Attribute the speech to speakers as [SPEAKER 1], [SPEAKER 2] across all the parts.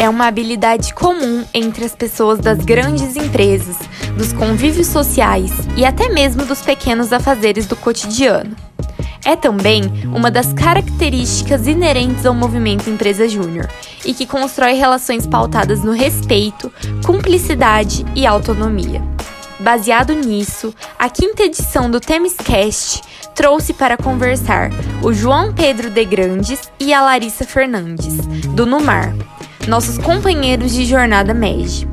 [SPEAKER 1] É uma habilidade comum entre as pessoas das grandes empresas, dos convívios sociais e até mesmo dos pequenos afazeres do cotidiano. É também uma das características inerentes ao movimento Empresa Júnior e que constrói relações pautadas no respeito, cumplicidade e autonomia. Baseado nisso, a quinta edição do Temiscast trouxe para conversar o João Pedro de Grandes e a Larissa Fernandes, do Numar, nossos companheiros de jornada MEG.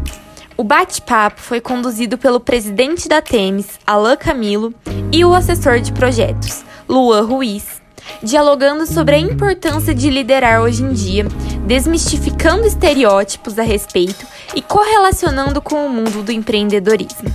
[SPEAKER 1] O bate-papo foi conduzido pelo presidente da Temis, Alain Camilo, e o assessor de projetos, Luan Ruiz, dialogando sobre a importância de liderar hoje em dia, desmistificando estereótipos a respeito e correlacionando com o mundo do empreendedorismo.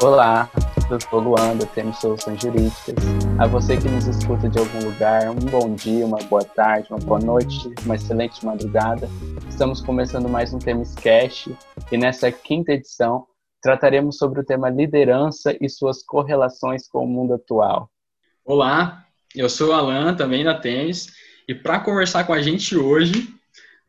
[SPEAKER 2] Olá, eu sou Luanda, temos soluções jurídicas. A você que nos escuta de algum lugar, um bom dia, uma boa tarde, uma boa noite, uma excelente madrugada. Estamos começando mais um Temis Cash e nessa quinta edição trataremos sobre o tema liderança e suas correlações com o mundo atual.
[SPEAKER 3] Olá, eu sou o Alan, também da Temis, e para conversar com a gente hoje,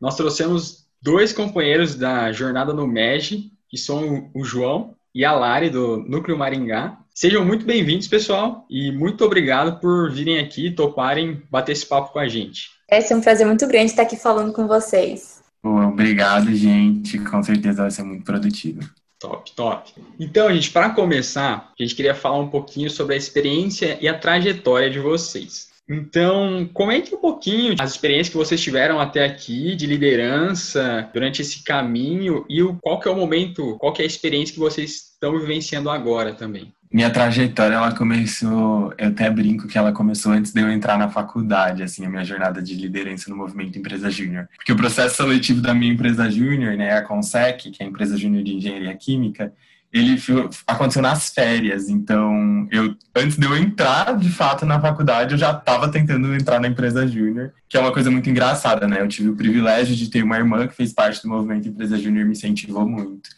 [SPEAKER 3] nós trouxemos dois companheiros da jornada no MEG, que são o João e a Lari, do Núcleo Maringá. Sejam muito bem-vindos, pessoal, e muito obrigado por virem aqui e toparem bater esse papo com a gente.
[SPEAKER 4] É, é um prazer muito grande estar aqui falando com vocês.
[SPEAKER 5] Obrigado, gente. Com certeza vai ser muito produtivo.
[SPEAKER 3] Top, top. Então, gente, para começar, a gente queria falar um pouquinho sobre a experiência e a trajetória de vocês. Então, comente um pouquinho as experiências que vocês tiveram até aqui de liderança durante esse caminho e o, qual que é o momento, qual que é a experiência que vocês estão vivenciando agora também.
[SPEAKER 5] Minha trajetória, ela começou, eu até brinco que ela começou antes de eu entrar na faculdade, assim, a minha jornada de liderança no movimento Empresa Júnior. Porque o processo seletivo da minha empresa júnior, né, a Consec, que é a empresa júnior de engenharia química, ele aconteceu nas férias. Então, eu antes de eu entrar de fato na faculdade, eu já estava tentando entrar na empresa júnior, que é uma coisa muito engraçada, né? Eu tive o privilégio de ter uma irmã que fez parte do movimento Empresa Júnior me incentivou muito.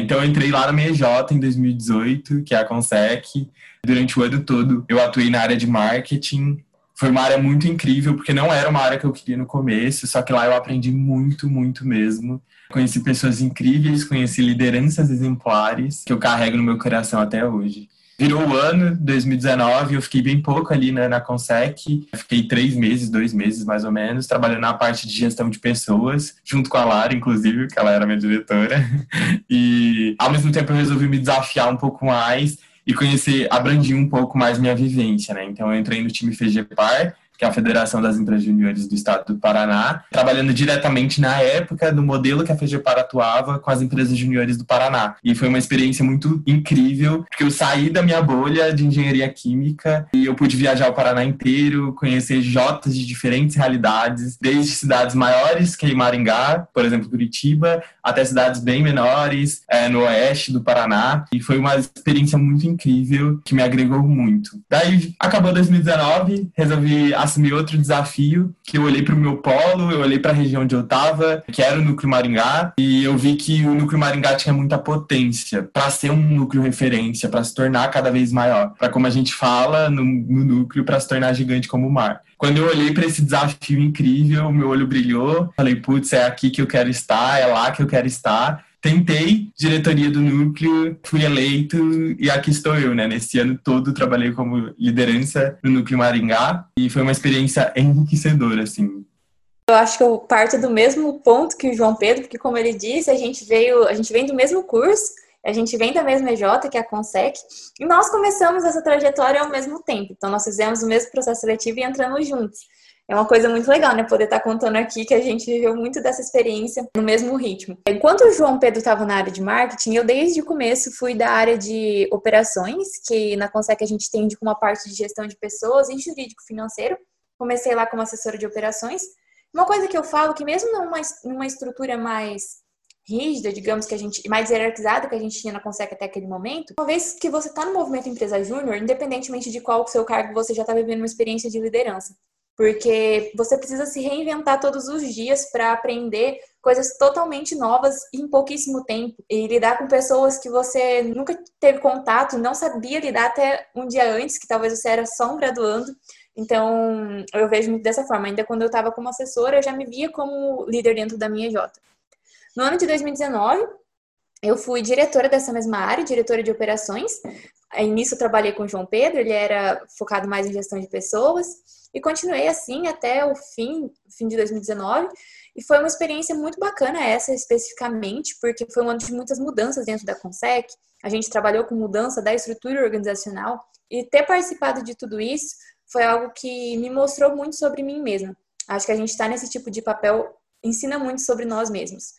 [SPEAKER 5] Então, eu entrei lá na MEJ em 2018, que é a Consec. Durante o ano todo, eu atuei na área de marketing. Foi uma área muito incrível, porque não era uma área que eu queria no começo, só que lá eu aprendi muito, muito mesmo. Conheci pessoas incríveis, conheci lideranças exemplares que eu carrego no meu coração até hoje. Virou o ano, 2019, eu fiquei bem pouco ali né, na Consec. Fiquei três meses, dois meses mais ou menos, trabalhando na parte de gestão de pessoas, junto com a Lara, inclusive, que ela era minha diretora. E ao mesmo tempo eu resolvi me desafiar um pouco mais e conhecer, abrandir um pouco mais minha vivência, né? Então eu entrei no time FGPAR, que é a Federação das Empresas Juniores do Estado do Paraná, trabalhando diretamente na época do modelo que a FGPAR atuava com as empresas juniores do Paraná. E foi uma experiência muito incrível, porque eu saí da minha bolha de engenharia química e eu pude viajar o Paraná inteiro, conhecer Jotas de diferentes realidades, desde cidades maiores que Maringá, por exemplo, Curitiba, até cidades bem menores, é, no oeste do Paraná. E foi uma experiência muito incrível que me agregou muito. Daí acabou 2019, resolvi assumi outro desafio, que eu olhei para o meu polo, eu olhei para a região onde eu estava, que era o núcleo Maringá, e eu vi que o núcleo Maringá tinha muita potência para ser um núcleo referência, para se tornar cada vez maior, para como a gente fala no, no núcleo, para se tornar gigante como o mar. Quando eu olhei para esse desafio incrível, meu olho brilhou, falei, putz, é aqui que eu quero estar, é lá que eu quero estar tentei diretoria do núcleo, fui eleito e aqui estou eu, né? Nesse ano todo trabalhei como liderança no núcleo Maringá e foi uma experiência enriquecedora, assim.
[SPEAKER 4] Eu acho que eu parto do mesmo ponto que o João Pedro, porque como ele disse, a gente veio, a gente vem do mesmo curso, a gente vem da mesma EJ, que é a Consec, e nós começamos essa trajetória ao mesmo tempo. Então nós fizemos o mesmo processo seletivo e entramos juntos é uma coisa muito legal, né? Poder estar tá contando aqui que a gente viveu muito dessa experiência no mesmo ritmo. Enquanto o João Pedro estava na área de marketing, eu desde o começo fui da área de operações, que na Consec a gente tem uma parte de gestão de pessoas e jurídico financeiro. Comecei lá como assessora de operações. Uma coisa que eu falo que mesmo numa, numa estrutura mais rígida, digamos que a gente mais hierarquizada que a gente tinha na Consec até aquele momento, uma vez que você está no movimento empresa júnior, independentemente de qual o seu cargo, você já está vivendo uma experiência de liderança porque você precisa se reinventar todos os dias para aprender coisas totalmente novas em pouquíssimo tempo. E lidar com pessoas que você nunca teve contato, não sabia lidar até um dia antes, que talvez você era só um graduando. Então, eu vejo muito dessa forma. Ainda quando eu estava como assessora, eu já me via como líder dentro da minha J. No ano de 2019, eu fui diretora dessa mesma área, diretora de operações. Nisso, eu trabalhei com o João Pedro, ele era focado mais em gestão de pessoas. E continuei assim até o fim, fim de 2019. E foi uma experiência muito bacana essa especificamente, porque foi um ano de muitas mudanças dentro da Consec. A gente trabalhou com mudança da estrutura organizacional. E ter participado de tudo isso foi algo que me mostrou muito sobre mim mesma. Acho que a gente está nesse tipo de papel, ensina muito sobre nós mesmos.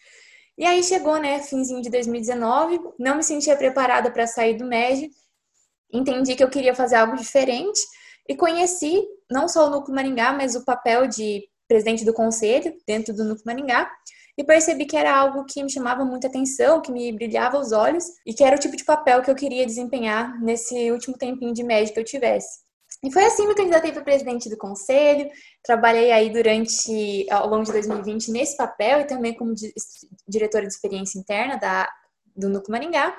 [SPEAKER 4] E aí chegou, né, finzinho de 2019, não me sentia preparada para sair do MEG, entendi que eu queria fazer algo diferente e conheci não só o Núcleo Maringá, mas o papel de presidente do conselho dentro do Núcleo Maringá e percebi que era algo que me chamava muita atenção, que me brilhava os olhos e que era o tipo de papel que eu queria desempenhar nesse último tempinho de médio que eu tivesse. E foi assim que me candidatei para presidente do conselho. Trabalhei aí durante, ao longo de 2020, nesse papel e também como diretora de experiência interna da, do Núcleo Maringá.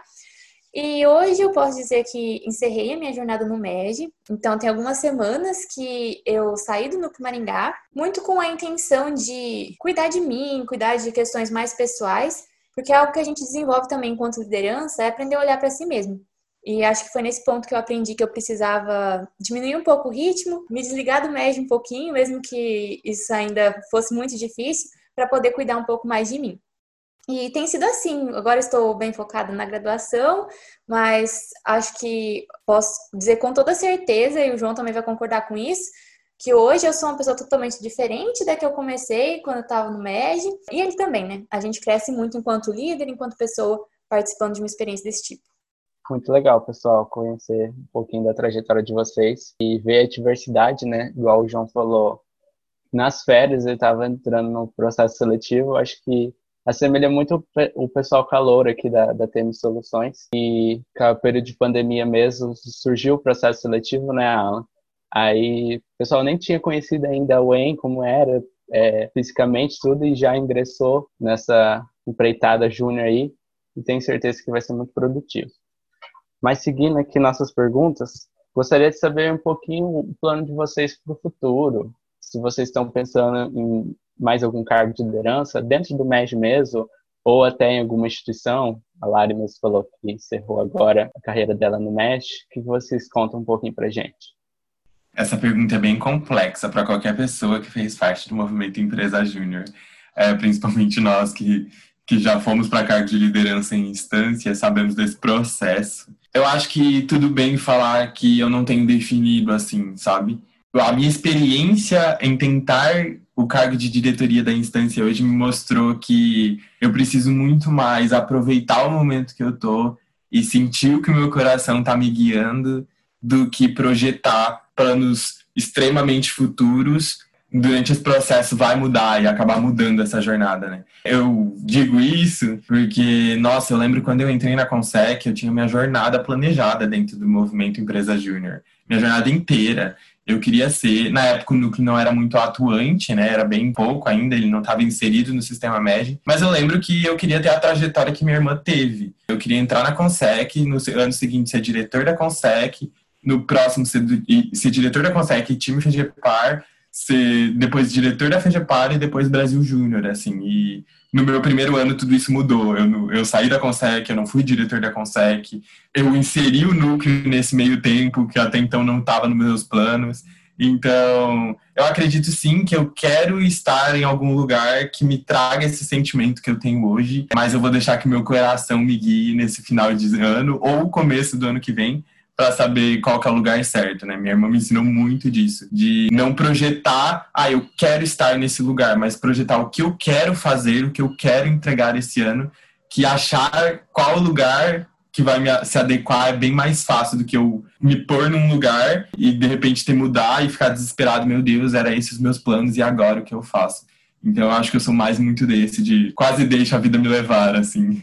[SPEAKER 4] E hoje eu posso dizer que encerrei a minha jornada no MED. Então, tem algumas semanas que eu saí do Núcleo Maringá, muito com a intenção de cuidar de mim, cuidar de questões mais pessoais, porque é algo que a gente desenvolve também enquanto liderança é aprender a olhar para si mesmo. E acho que foi nesse ponto que eu aprendi que eu precisava diminuir um pouco o ritmo, me desligar do médio um pouquinho, mesmo que isso ainda fosse muito difícil, para poder cuidar um pouco mais de mim. E tem sido assim. Agora estou bem focada na graduação, mas acho que posso dizer com toda certeza, e o João também vai concordar com isso, que hoje eu sou uma pessoa totalmente diferente da que eu comecei quando eu estava no MED. E ele também, né? A gente cresce muito enquanto líder, enquanto pessoa participando de uma experiência desse tipo.
[SPEAKER 2] Muito legal, pessoal, conhecer um pouquinho da trajetória de vocês e ver a diversidade, né? Igual o João falou, nas férias ele estava entrando no processo seletivo, acho que assemelha muito o pessoal calor aqui da, da TM Soluções e com o período de pandemia mesmo surgiu o processo seletivo, né, Alan? Aí o pessoal nem tinha conhecido ainda a UEM, como era é, fisicamente tudo, e já ingressou nessa empreitada júnior aí, e tenho certeza que vai ser muito produtivo. Mas seguindo aqui nossas perguntas, gostaria de saber um pouquinho o plano de vocês para o futuro. Se vocês estão pensando em mais algum cargo de liderança dentro do MEG mesmo, ou até em alguma instituição. A Lari mesmo falou que encerrou agora a carreira dela no MEG. O que vocês contam um pouquinho para gente?
[SPEAKER 5] Essa pergunta é bem complexa para qualquer pessoa que fez parte do movimento Empresa Júnior, é, principalmente nós que, que já fomos para cargo de liderança em instância, sabemos desse processo eu acho que tudo bem falar que eu não tenho definido assim, sabe? A minha experiência em tentar o cargo de diretoria da instância hoje me mostrou que eu preciso muito mais aproveitar o momento que eu tô e sentir o que o meu coração tá me guiando do que projetar planos extremamente futuros durante esse processo vai mudar e acabar mudando essa jornada, né? Eu digo isso porque, nossa, eu lembro quando eu entrei na Consec, eu tinha minha jornada planejada dentro do movimento Empresa Júnior. Minha jornada inteira. Eu queria ser, na época o núcleo não era muito atuante, né? Era bem pouco ainda, ele não estava inserido no sistema MED. Mas eu lembro que eu queria ter a trajetória que minha irmã teve. Eu queria entrar na Consec, no ano seguinte ser diretor da Consec, no próximo ser, ser diretor da Consec, time FGPAR, ser depois diretor da FEGEPAR e depois Brasil Júnior, assim, e no meu primeiro ano tudo isso mudou, eu, eu saí da Consec, eu não fui diretor da Consec, eu inseri o núcleo nesse meio tempo, que até então não estava nos meus planos, então, eu acredito sim que eu quero estar em algum lugar que me traga esse sentimento que eu tenho hoje, mas eu vou deixar que meu coração me guie nesse final de ano ou começo do ano que vem, para saber qual é o lugar certo, né? Minha irmã me ensinou muito disso, de não projetar, ah, eu quero estar nesse lugar, mas projetar o que eu quero fazer, o que eu quero entregar esse ano, que achar qual lugar que vai me, se adequar é bem mais fácil do que eu me pôr num lugar e de repente ter mudar e ficar desesperado, meu Deus, era esses os meus planos e agora o que eu faço? Então eu acho que eu sou mais muito desse, de quase deixa a vida me levar, assim.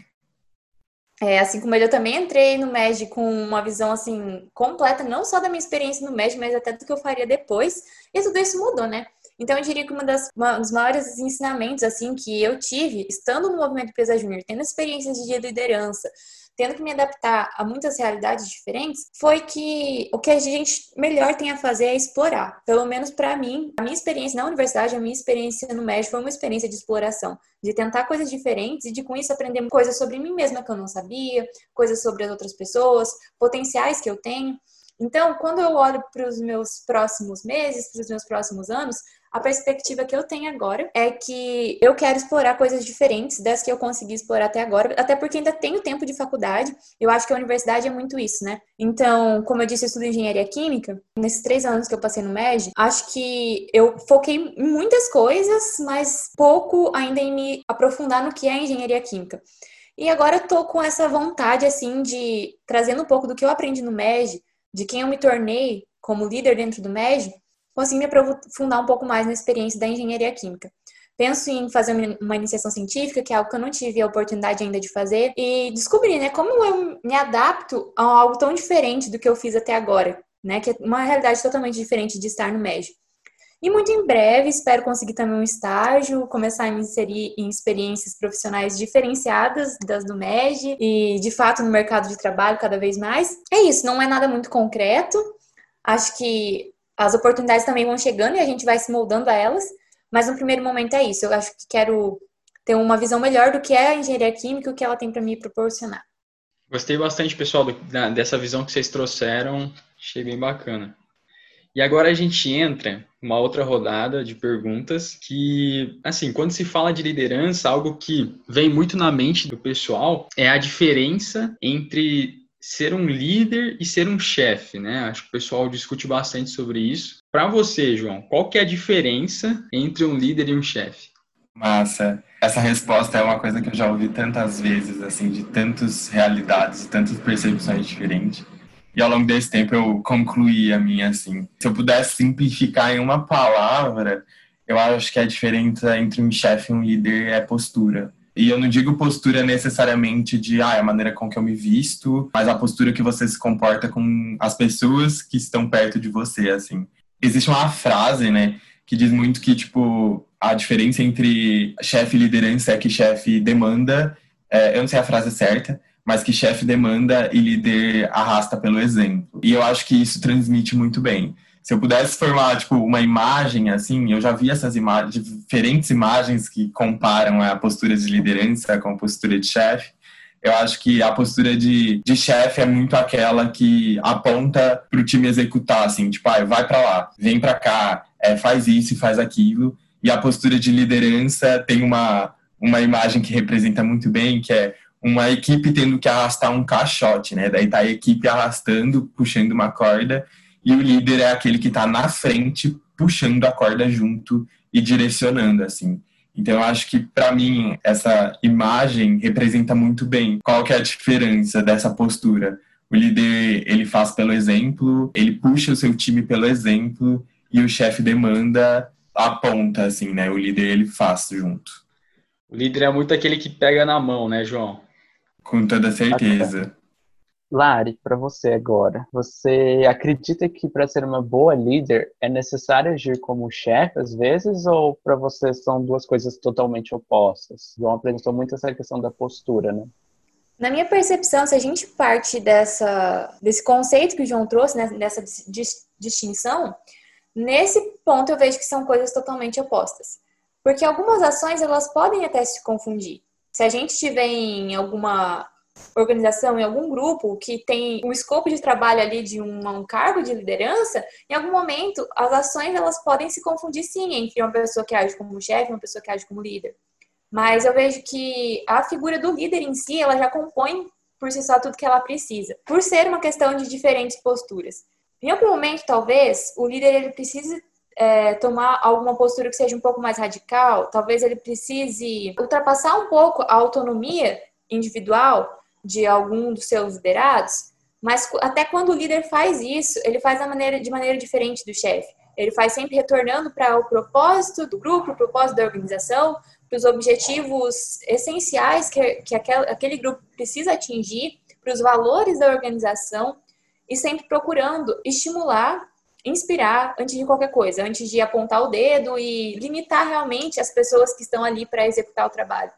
[SPEAKER 4] É, assim como ele, eu também entrei no MED com uma visão assim completa, não só da minha experiência no MED, mas até do que eu faria depois. E tudo isso mudou, né? Então, eu diria que uma das, uma, um dos maiores ensinamentos, assim, que eu tive, estando no movimento Empresa Júnior, tendo experiências de liderança, tendo que me adaptar a muitas realidades diferentes, foi que o que a gente melhor tem a fazer é explorar. Pelo menos para mim, a minha experiência na universidade, a minha experiência no médio foi uma experiência de exploração, de tentar coisas diferentes e de com isso aprender coisas sobre mim mesma que eu não sabia, coisas sobre as outras pessoas, potenciais que eu tenho. Então, quando eu olho para os meus próximos meses, para os meus próximos anos, a perspectiva que eu tenho agora é que eu quero explorar coisas diferentes das que eu consegui explorar até agora, até porque ainda tenho tempo de faculdade. Eu acho que a universidade é muito isso, né? Então, como eu disse, eu estudo engenharia química. Nesses três anos que eu passei no MED, acho que eu foquei em muitas coisas, mas pouco ainda em me aprofundar no que é engenharia química. E agora eu tô com essa vontade, assim, de trazendo um pouco do que eu aprendi no MED, de quem eu me tornei como líder dentro do MED, consegui me aprofundar um pouco mais na experiência da engenharia química. Penso em fazer uma iniciação científica, que é algo que eu não tive a oportunidade ainda de fazer, e descobrir, né, como eu me adapto a algo tão diferente do que eu fiz até agora, né, que é uma realidade totalmente diferente de estar no médio. E muito em breve, espero conseguir também um estágio, começar a me inserir em experiências profissionais diferenciadas das do MED e, de fato, no mercado de trabalho cada vez mais. É isso, não é nada muito concreto. Acho que as oportunidades também vão chegando e a gente vai se moldando a elas, mas no primeiro momento é isso. Eu acho que quero ter uma visão melhor do que é a engenharia química e o que ela tem para me proporcionar.
[SPEAKER 3] Gostei bastante, pessoal, dessa visão que vocês trouxeram. Achei bem bacana. E agora a gente entra uma outra rodada de perguntas que, assim, quando se fala de liderança, algo que vem muito na mente do pessoal é a diferença entre ser um líder e ser um chefe, né? Acho que o pessoal discute bastante sobre isso. Para você, João, qual que é a diferença entre um líder e um chefe?
[SPEAKER 5] Massa. Essa resposta é uma coisa que eu já ouvi tantas vezes, assim, de tantas realidades, tantas percepções diferentes. E ao longo desse tempo eu concluí a minha assim. Se eu pudesse simplificar em uma palavra, eu acho que a diferença entre um chefe e um líder é postura. E eu não digo postura necessariamente de ah, é a maneira com que eu me visto, mas a postura que você se comporta com as pessoas que estão perto de você, assim. Existe uma frase, né, que diz muito que, tipo, a diferença entre chefe e liderança é que chefe demanda, é, eu não sei a frase certa, mas que chefe demanda e líder arrasta pelo exemplo. E eu acho que isso transmite muito bem se eu pudesse formar tipo uma imagem assim, eu já vi essas imagens, diferentes imagens que comparam a postura de liderança com a postura de chefe. Eu acho que a postura de, de chefe é muito aquela que aponta para o time executar, assim, tipo, ah, vai para lá, vem para cá, é, faz isso e faz aquilo. E a postura de liderança tem uma, uma imagem que representa muito bem, que é uma equipe tendo que arrastar um caixote, né? Daí tá a equipe arrastando, puxando uma corda, e o líder é aquele que está na frente, puxando a corda junto e direcionando, assim. Então, eu acho que, para mim, essa imagem representa muito bem qual que é a diferença dessa postura. O líder, ele faz pelo exemplo, ele puxa o seu time pelo exemplo, e o chefe demanda, aponta, assim, né? O líder, ele faz junto.
[SPEAKER 3] O líder é muito aquele que pega na mão, né, João?
[SPEAKER 5] Com toda certeza.
[SPEAKER 2] Lari, para você agora, você acredita que para ser uma boa líder é necessário agir como chefe às vezes ou para você são duas coisas totalmente opostas? João apresentou muito essa questão da postura, né?
[SPEAKER 4] Na minha percepção, se a gente parte dessa, desse conceito que o João trouxe, né, dessa distinção, nesse ponto eu vejo que são coisas totalmente opostas. Porque algumas ações elas podem até se confundir. Se a gente tiver em alguma organização, em algum grupo que tem um escopo de trabalho ali de um, um, cargo de liderança, em algum momento as ações elas podem se confundir sim entre uma pessoa que age como chefe e uma pessoa que age como líder. Mas eu vejo que a figura do líder em si, ela já compõe por si só tudo que ela precisa, por ser uma questão de diferentes posturas. Em algum momento, talvez, o líder ele precise é, tomar alguma postura que seja um pouco mais radical, talvez ele precise ultrapassar um pouco a autonomia individual de algum dos seus liderados, mas até quando o líder faz isso, ele faz maneira, de maneira diferente do chefe. Ele faz sempre retornando para o propósito do grupo, o propósito da organização, para os objetivos essenciais que, que aquele, aquele grupo precisa atingir, para os valores da organização, e sempre procurando estimular inspirar antes de qualquer coisa, antes de apontar o dedo e limitar realmente as pessoas que estão ali para executar o trabalho.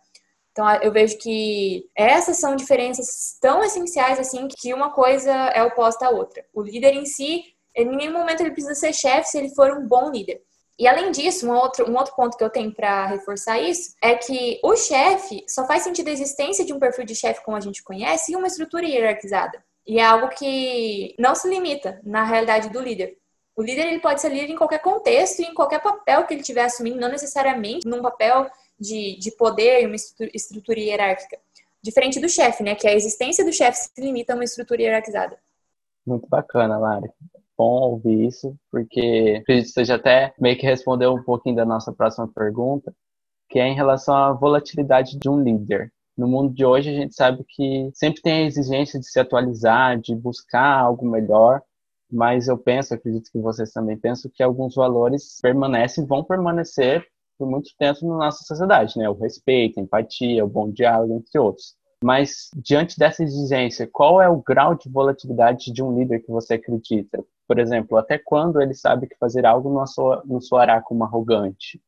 [SPEAKER 4] Então, eu vejo que essas são diferenças tão essenciais assim que uma coisa é oposta à outra. O líder em si, em nenhum momento ele precisa ser chefe se ele for um bom líder. E além disso, um outro, um outro ponto que eu tenho para reforçar isso é que o chefe só faz sentido a existência de um perfil de chefe como a gente conhece em uma estrutura hierarquizada. E é algo que não se limita na realidade do líder. O líder ele pode ser líder em qualquer contexto e em qualquer papel que ele estiver assumindo, não necessariamente num papel de, de poder e uma estrutura hierárquica. Diferente do chefe, né? Que a existência do chefe se limita a uma estrutura hierarquizada.
[SPEAKER 2] Muito bacana, Lari bom ouvir isso, porque acredito que você já até meio que respondeu um pouquinho da nossa próxima pergunta, que é em relação à volatilidade de um líder. No mundo de hoje, a gente sabe que sempre tem a exigência de se atualizar, de buscar algo melhor, mas eu penso, acredito que vocês também pensam, que alguns valores permanecem, vão permanecer por muito tempo na nossa sociedade, né? O respeito, a empatia, o bom diálogo, entre outros. Mas, diante dessa exigência, qual é o grau de volatilidade de um líder que você acredita? Por exemplo, até quando ele sabe que fazer algo não, soa, não soará como arrogante?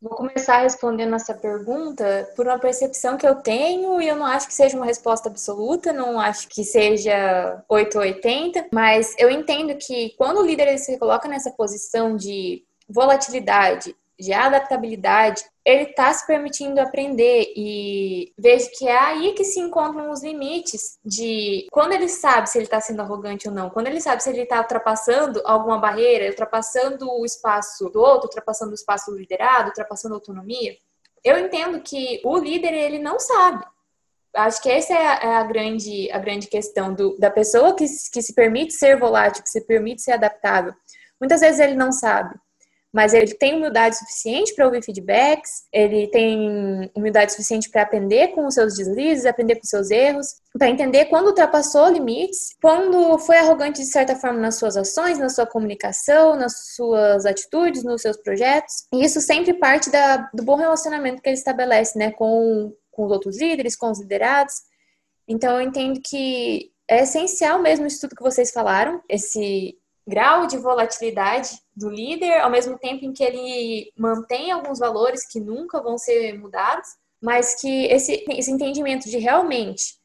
[SPEAKER 4] Vou começar respondendo essa pergunta por uma percepção que eu tenho e eu não acho que seja uma resposta absoluta, não acho que seja 8 ou 80, mas eu entendo que quando o líder ele se coloca nessa posição de volatilidade, de adaptabilidade, ele está se permitindo aprender e vejo que é aí que se encontram os limites de quando ele sabe se ele está sendo arrogante ou não, quando ele sabe se ele está ultrapassando alguma barreira, ultrapassando o espaço do outro, ultrapassando o espaço do liderado, ultrapassando a autonomia. Eu entendo que o líder ele não sabe. Acho que essa é a, é a grande, a grande questão do, da pessoa que, que se permite ser volátil, que se permite ser adaptável. Muitas vezes ele não sabe mas ele tem humildade suficiente para ouvir feedbacks, ele tem humildade suficiente para aprender com os seus deslizes, aprender com os seus erros, para entender quando ultrapassou limites, quando foi arrogante de certa forma nas suas ações, na sua comunicação, nas suas atitudes, nos seus projetos. E isso sempre parte da, do bom relacionamento que ele estabelece né, com, com os outros líderes, com os liderados. Então eu entendo que é essencial mesmo isso tudo que vocês falaram, esse grau de volatilidade do líder, ao mesmo tempo em que ele mantém alguns valores que nunca vão ser mudados, mas que esse, esse entendimento de realmente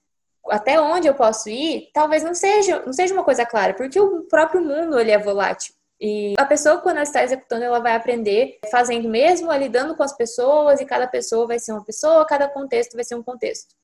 [SPEAKER 4] até onde eu posso ir, talvez não seja, não seja uma coisa clara, porque o próprio mundo ele é volátil. E a pessoa, quando ela está executando, ela vai aprender fazendo mesmo, lidando com as pessoas, e cada pessoa vai ser uma pessoa, cada contexto vai ser um contexto.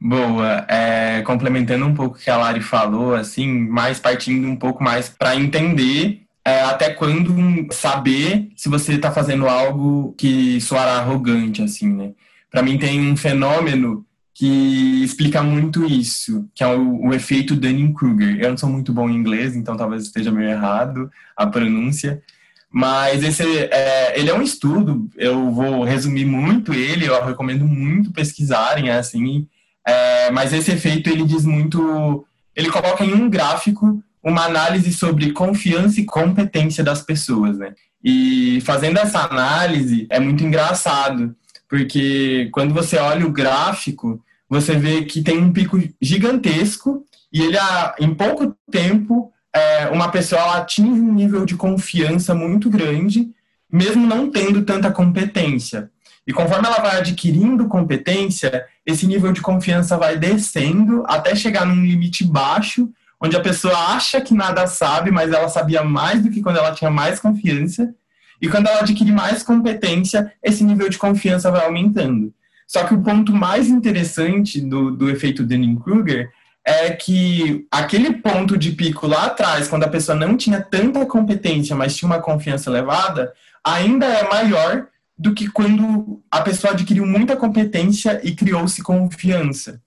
[SPEAKER 5] Boa. É, complementando um pouco o que a Lari falou, assim, mais partindo um pouco mais para entender é, até quando saber se você está fazendo algo que soará arrogante, assim, né? Para mim tem um fenômeno que explica muito isso, que é o, o efeito Dunning-Kruger. Eu não sou muito bom em inglês, então talvez esteja meio errado a pronúncia, mas esse é, ele é um estudo. Eu vou resumir muito ele. Eu recomendo muito pesquisarem, assim, é, mas esse efeito ele diz muito, ele coloca em um gráfico uma análise sobre confiança e competência das pessoas, né? E fazendo essa análise é muito engraçado, porque quando você olha o gráfico, você vê que tem um pico gigantesco e ele, em pouco tempo, é, uma pessoa atinge um nível de confiança muito grande, mesmo não tendo tanta competência. E conforme ela vai adquirindo competência, esse nível de confiança vai descendo até chegar num limite baixo, onde a pessoa acha que nada sabe, mas ela sabia mais do que quando ela tinha mais confiança. E quando ela adquire mais competência, esse nível de confiança vai aumentando. Só que o ponto mais interessante do, do efeito Dunning-Kruger é que aquele ponto de pico lá atrás, quando a pessoa não tinha tanta competência, mas tinha uma confiança elevada, ainda é maior do que quando a pessoa adquiriu muita competência e criou-se confiança.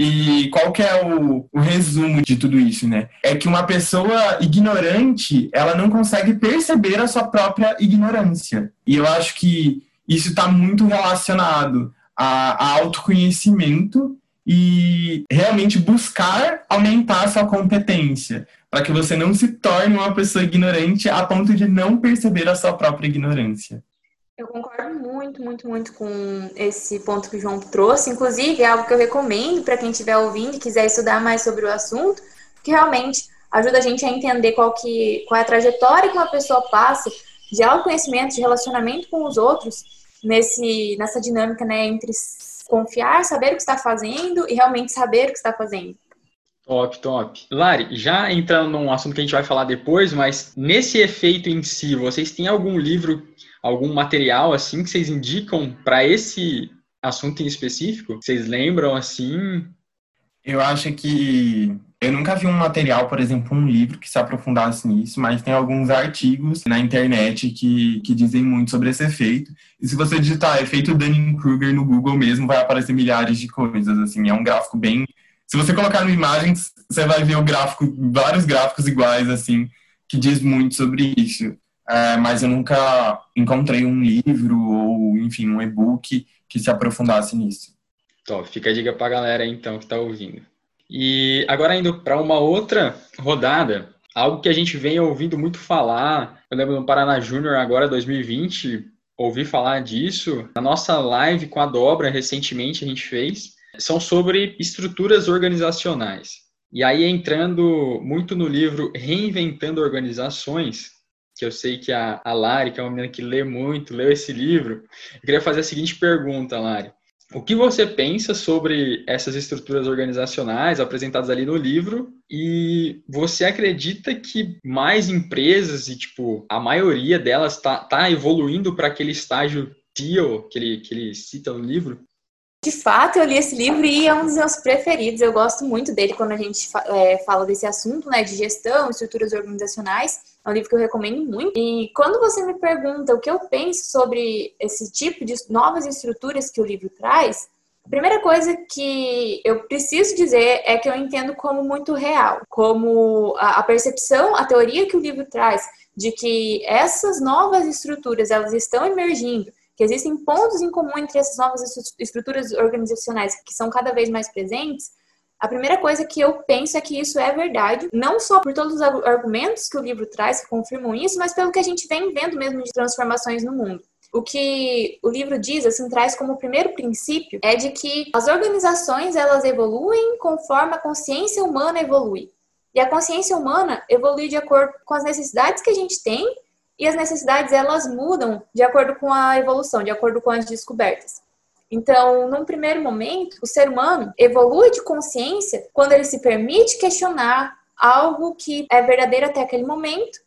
[SPEAKER 5] E qual que é o, o, resumo de tudo isso, né? É que uma pessoa ignorante, ela não consegue perceber a sua própria ignorância. E eu acho que isso está muito relacionado a, a autoconhecimento e realmente buscar aumentar a sua competência, para que você não se torne uma pessoa ignorante a ponto de não perceber a sua própria ignorância.
[SPEAKER 4] Eu concordo muito, muito, muito com esse ponto que o João trouxe. Inclusive, é algo que eu recomendo para quem estiver ouvindo e quiser estudar mais sobre o assunto, que realmente ajuda a gente a entender qual, que, qual é a trajetória que uma pessoa passa de autoconhecimento, de relacionamento com os outros, nesse, nessa dinâmica né, entre confiar, saber o que está fazendo e realmente saber o que está fazendo.
[SPEAKER 3] Top, top. Lari, já entrando num assunto que a gente vai falar depois, mas nesse efeito em si, vocês têm algum livro, algum material assim que vocês indicam para esse assunto em específico? Vocês lembram assim?
[SPEAKER 5] Eu acho que eu nunca vi um material, por exemplo, um livro que se aprofundasse nisso, mas tem alguns artigos na internet que, que dizem muito sobre esse efeito. E se você digitar efeito Dunning-Kruger no Google mesmo, vai aparecer milhares de coisas, assim. É um gráfico bem... Se você colocar no imagens, você vai ver o gráfico, vários gráficos iguais, assim, que diz muito sobre isso. É, mas eu nunca encontrei um livro ou, enfim, um e-book que se aprofundasse nisso.
[SPEAKER 3] Top, fica a dica pra galera então que tá ouvindo. E agora indo para uma outra rodada, algo que a gente vem ouvindo muito falar, eu lembro no Paraná Júnior agora 2020, ouvi falar disso. Na nossa live com a Dobra recentemente a gente fez, são sobre estruturas organizacionais. E aí entrando muito no livro Reinventando Organizações, que eu sei que a, a Lari, que é uma menina que lê muito, leu esse livro, eu queria fazer a seguinte pergunta, Lari. O que você pensa sobre essas estruturas organizacionais apresentadas ali no livro e você acredita que mais empresas e tipo a maioria delas está tá evoluindo para aquele estágio TEAL que ele, que ele cita no livro?
[SPEAKER 4] De fato, eu li esse livro e é um dos meus preferidos. Eu gosto muito dele quando a gente é, fala desse assunto, né, de gestão, estruturas organizacionais. É um livro que eu recomendo muito. E quando você me pergunta o que eu penso sobre esse tipo de novas estruturas que o livro traz, a primeira coisa que eu preciso dizer é que eu entendo como muito real, como a, percepção, a teoria que o livro traz de que essas novas estruturas elas estão emergindo que existem pontos em comum entre essas novas estruturas organizacionais que são cada vez mais presentes, a primeira coisa que eu penso é que isso é verdade, não só por todos os argumentos que o livro traz que confirmam isso, mas pelo que a gente vem vendo mesmo de transformações no mundo. O que o livro diz, assim, traz como primeiro princípio é de que as organizações elas evoluem conforme a consciência humana evolui. E a consciência humana evolui de acordo com as necessidades que a gente tem e as necessidades elas mudam de acordo com a evolução, de acordo com as descobertas. Então, num primeiro momento, o ser humano evolui de consciência quando ele se permite questionar algo que é verdadeiro até aquele momento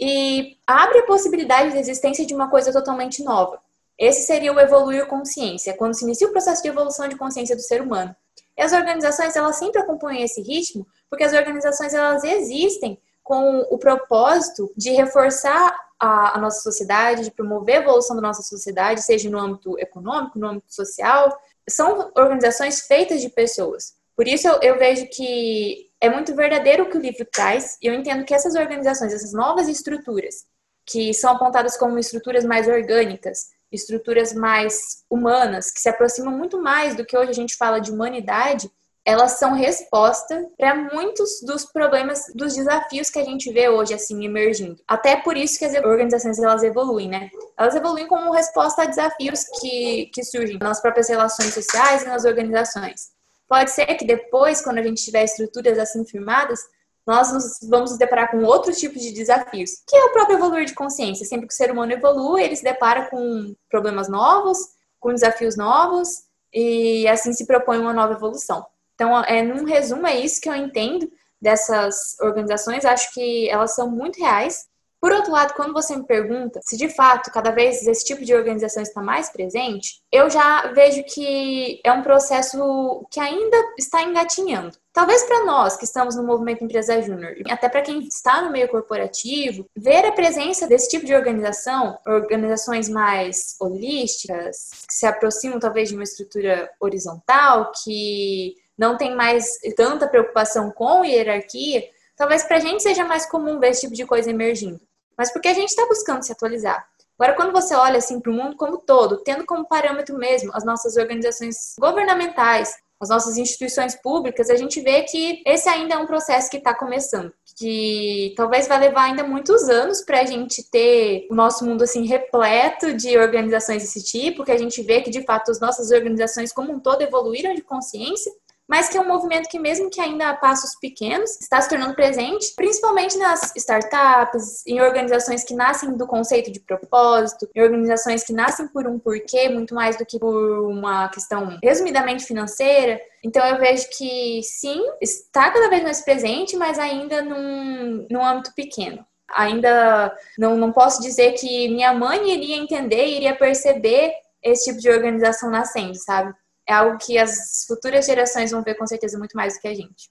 [SPEAKER 4] e abre a possibilidade da existência de uma coisa totalmente nova. Esse seria o evoluir consciência, quando se inicia o processo de evolução de consciência do ser humano. E as organizações, elas sempre acompanham esse ritmo, porque as organizações, elas existem com o propósito de reforçar a, a, nossa sociedade, de promover a evolução da nossa sociedade, seja no âmbito econômico, no âmbito social. São organizações feitas de pessoas. Por isso eu, eu vejo que é muito verdadeiro o que o livro traz, e eu entendo que essas organizações, essas novas estruturas, que são apontadas como estruturas mais orgânicas, estruturas mais humanas, que se aproximam muito mais do que hoje a gente fala de humanidade, elas são resposta para muitos dos problemas, dos desafios que a gente vê hoje assim emergindo. Até por isso que as organizações elas evoluem, né? Elas evoluem como resposta a desafios que, que surgem nas próprias relações sociais e nas organizações. Pode ser que depois, quando a gente tiver estruturas assim firmadas, nós nos, vamos nos deparar com outros tipos de desafios, que é o próprio evoluir de consciência. Sempre que o ser humano evolui, ele se depara com problemas novos, com desafios novos, e assim se propõe uma nova evolução. Então, é, num resumo, é isso que eu entendo dessas organizações. Acho que elas são muito reais. Por outro lado, quando você me pergunta se de fato cada vez esse tipo de organização está mais presente, eu já vejo que é um processo que ainda está engatinhando. Talvez para nós que estamos no movimento Empresa Júnior, até para quem está no meio corporativo, ver a presença desse tipo de organização, organizações mais holísticas, que se aproximam talvez de uma estrutura horizontal, que não tem mais tanta preocupação com hierarquia, talvez para a gente seja mais comum ver esse tipo de coisa emergindo. Mas porque a gente está buscando se atualizar. Agora, quando você olha assim para o mundo como todo, tendo como parâmetro mesmo as nossas organizações governamentais, as nossas instituições públicas, a gente vê que esse ainda é um processo que está começando, que talvez vai levar ainda muitos anos para a gente ter o nosso mundo assim repleto de organizações desse tipo, que a gente vê que de fato as nossas organizações como um todo evoluíram de consciência, mas que é um movimento que, mesmo que ainda a passos pequenos, está se tornando presente, principalmente nas startups, em organizações que nascem do conceito de propósito, em organizações que nascem por um porquê, muito mais do que por uma questão resumidamente financeira. Então eu vejo que sim, está cada vez mais presente, mas ainda num, num âmbito pequeno. Ainda não, não posso dizer que minha mãe iria entender, iria perceber esse tipo de organização nascendo, sabe? É algo que as futuras gerações vão ver com certeza muito mais do que a gente.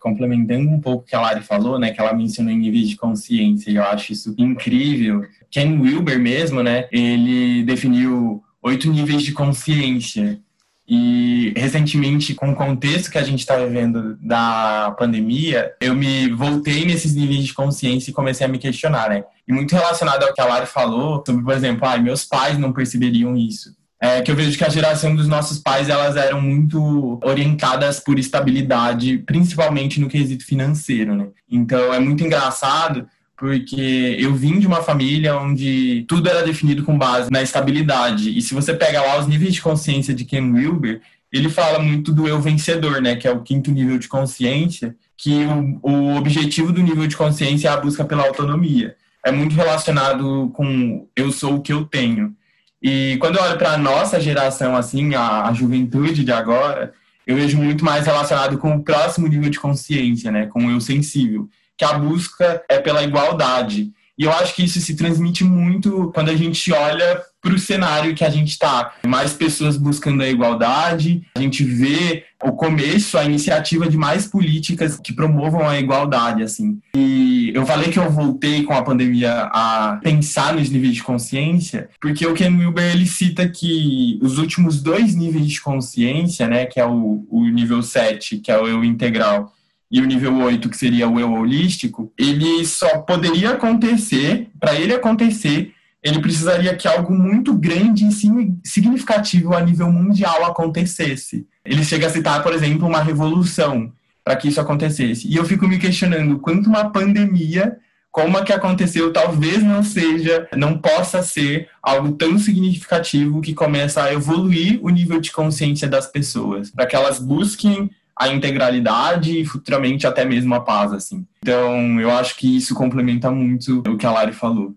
[SPEAKER 5] Complementando um pouco o que a Lari falou, né, que ela mencionou em níveis de consciência, e eu acho isso incrível. Ken Wilber mesmo, né, ele definiu oito níveis de consciência. E recentemente, com o contexto que a gente está vivendo da pandemia, eu me voltei nesses níveis de consciência e comecei a me questionar, né? E muito relacionado ao que a Lari falou, sobre, por exemplo, ah, meus pais não perceberiam isso é, que eu vejo que a geração dos nossos pais elas eram muito orientadas por estabilidade, principalmente no quesito financeiro, né? Então é muito engraçado porque eu vim de uma família onde tudo era definido com base na estabilidade. E se você pega lá os níveis de consciência de Ken Wilber, ele fala muito do eu vencedor, né? Que é o quinto nível de consciência, que o, o objetivo do nível de consciência é a busca pela autonomia. É muito relacionado com eu sou o que eu tenho. E quando eu olho para a nossa geração, assim, a, a, juventude de agora, eu vejo muito mais relacionado com o próximo nível de consciência, né, com o eu sensível, que a busca é pela igualdade. E eu acho que isso se transmite muito quando a gente olha para o cenário que a gente está. Mais pessoas buscando a igualdade, a gente vê o começo, a iniciativa de mais políticas que promovam a igualdade, assim. E eu falei que eu voltei com a pandemia a pensar nos níveis de consciência, porque o Ken Wilber, ele cita que os últimos dois níveis de consciência, né, que é o, o nível 7, que é o eu integral, e o nível 8, que seria o eu holístico, ele só poderia acontecer, para ele acontecer, ele precisaria que algo muito grande e significativo a nível mundial acontecesse. Ele chega a citar, por exemplo, uma revolução para que isso acontecesse. E eu fico me questionando quanto uma pandemia, como a que aconteceu, talvez não seja, não possa ser algo tão significativo que começa a evoluir o nível de consciência das pessoas, para que elas busquem a integralidade e futuramente até mesmo a paz, assim. Então, eu acho que isso complementa muito o que a Lari falou.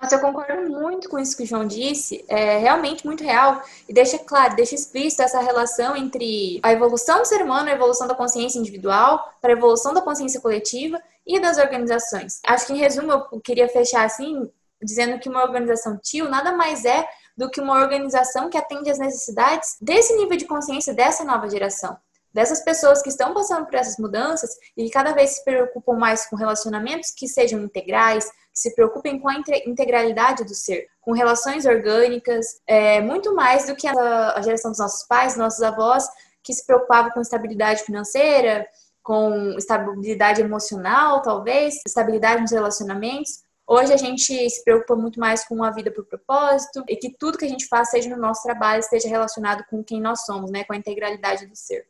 [SPEAKER 4] Nossa, eu concordo muito com isso que o João disse, é realmente muito real e deixa claro, deixa explícito essa relação entre a evolução do ser humano, a evolução da consciência individual, para a evolução da consciência coletiva e das organizações. Acho que em resumo eu queria fechar assim, dizendo que uma organização TIO nada mais é do que uma organização que atende às necessidades desse nível de consciência dessa nova geração dessas pessoas que estão passando por essas mudanças e que cada vez se preocupam mais com relacionamentos que sejam integrais, que se preocupem com a integralidade do ser, com relações orgânicas, é, muito mais do que a, a geração dos nossos pais, nossos avós, que se preocupavam com estabilidade financeira, com estabilidade emocional, talvez, estabilidade nos relacionamentos. Hoje a gente se preocupa muito mais com a vida por propósito e que tudo que a gente faz, seja no nosso trabalho, esteja relacionado com quem nós somos, né, com a integralidade do ser.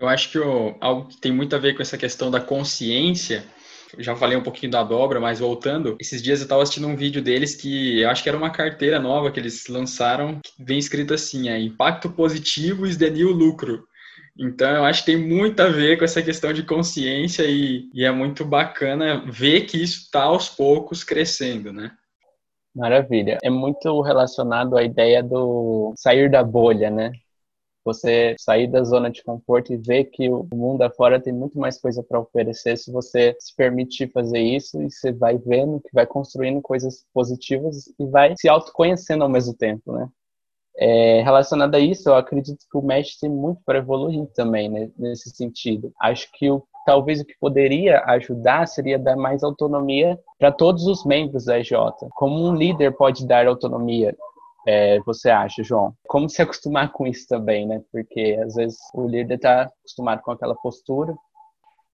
[SPEAKER 3] Eu acho que o, algo que tem muito a ver com essa questão da consciência, já falei um pouquinho da dobra, mas voltando, esses dias eu estava assistindo um vídeo deles que eu acho que era uma carteira nova que eles lançaram, que vem escrito assim, é impacto positivo the new lucro. Então, eu acho que tem muito a ver com essa questão de consciência e, e é muito bacana ver que isso está aos poucos crescendo, né?
[SPEAKER 2] Maravilha. É muito relacionado à ideia do sair da bolha, né? Você sair da zona de conforto e ver que o mundo afora tem muito mais coisa para oferecer se você se permitir fazer isso e você vai vendo que vai construindo coisas positivas e vai se autoconhecendo ao mesmo tempo, né? É, relacionado a isso, eu acredito que o Mesh tem muito para evoluir também né, nesse sentido. Acho que o, talvez o que poderia ajudar seria dar mais autonomia para todos os membros da EJ. Como um líder pode dar autonomia é, você acha, João? Como se acostumar com isso também, né? Porque às vezes o líder está acostumado com aquela postura.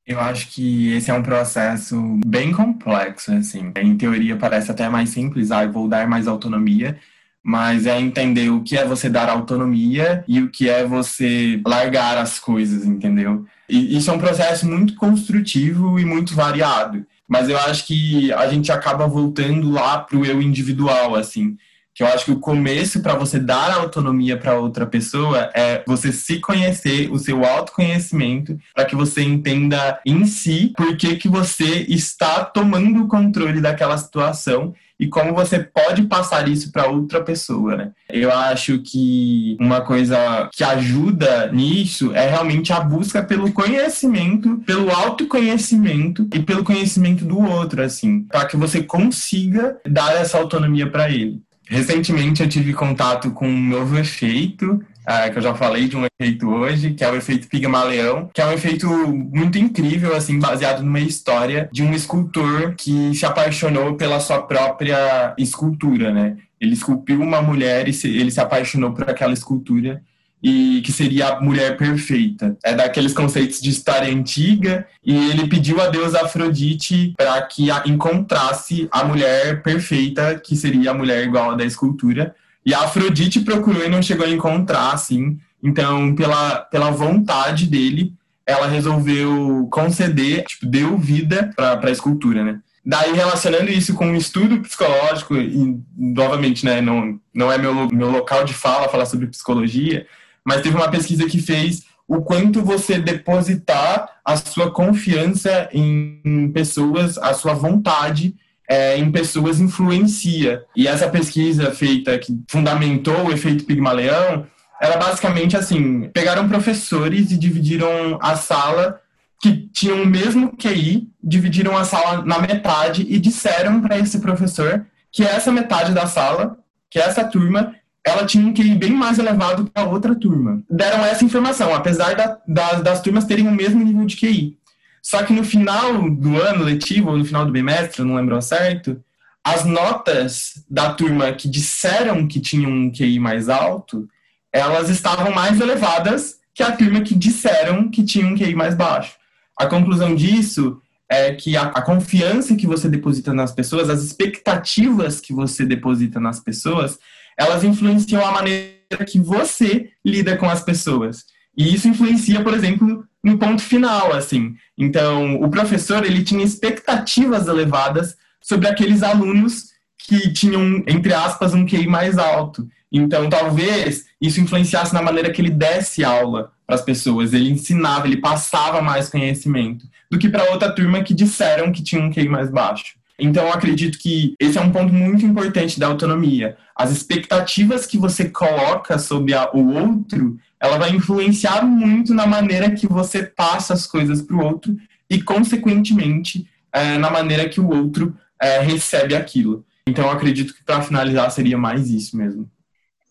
[SPEAKER 5] Eu acho que esse é um processo bem complexo, assim. Em teoria parece até mais simples, ah, vou dar mais autonomia, mas é entender o que é você dar autonomia e o que é você largar as coisas, entendeu? E isso é um processo muito construtivo e muito variado. Mas eu acho que a gente acaba voltando lá para o eu individual, assim que eu acho que o começo para você dar autonomia para outra pessoa é você se conhecer, o seu autoconhecimento, para que você entenda em si por que, que você está tomando o controle daquela situação e como você pode passar isso para outra pessoa, né? Eu acho que uma coisa que ajuda nisso é realmente a busca pelo conhecimento, pelo autoconhecimento e pelo conhecimento do outro, assim, para que você consiga dar essa autonomia para ele. Recentemente eu tive contato com um novo efeito, uh, que eu já falei de um efeito hoje, que é o efeito Pigmaleão, que é um efeito muito incrível, assim, baseado numa história de um escultor que se apaixonou pela sua própria escultura, né? Ele esculpiu uma mulher e se, ele se apaixonou por aquela escultura e que seria a mulher perfeita. É daqueles conceitos de história antiga e ele pediu a deusa Afrodite para que a encontrasse a mulher perfeita, que seria a mulher igual a da escultura. E a Afrodite procurou e não chegou a encontrar, assim. Então, pela, pela vontade dele, ela resolveu conceder, tipo, deu vida para a escultura, né? Daí, relacionando isso com um estudo psicológico, e novamente, né, não, não é meu, meu local de fala falar sobre psicologia, mas teve uma pesquisa que fez o quanto você depositar a sua confiança em pessoas, a sua vontade é, em pessoas influencia. E essa pesquisa feita que fundamentou o efeito Pigmaleão era basicamente assim: pegaram professores e dividiram a sala que tinham o mesmo QI, dividiram a sala na metade e disseram para esse professor que essa metade da sala, que essa turma ela tinha um QI bem mais elevado que a outra turma. Deram essa informação, apesar da, da, das turmas terem o mesmo nível de QI. Só que no final do ano letivo, ou no final do bimestre, não lembro certo, as notas da turma que disseram que tinham um QI mais alto, elas estavam mais elevadas que a turma que disseram que tinha um QI mais baixo. A conclusão disso é que a, a, confiança que você deposita nas pessoas, as expectativas que você deposita nas pessoas, elas influenciam a maneira que você lida com as pessoas. E isso influencia, por exemplo, no ponto final, assim. Então, o professor, ele tinha expectativas elevadas sobre aqueles alunos que tinham, entre aspas, um QI mais alto. Então, talvez isso influenciasse na maneira que ele desse aula para as pessoas. Ele ensinava, ele passava mais conhecimento do que para outra turma que disseram que tinha um QI mais baixo. Então, eu acredito que esse é um ponto muito importante da autonomia. As expectativas que você coloca sobre a, o outro, ela vai influenciar muito na maneira que você passa as coisas para o outro e, consequentemente, é, na maneira que o outro é, recebe aquilo. Então, eu acredito que, para finalizar, seria mais isso mesmo.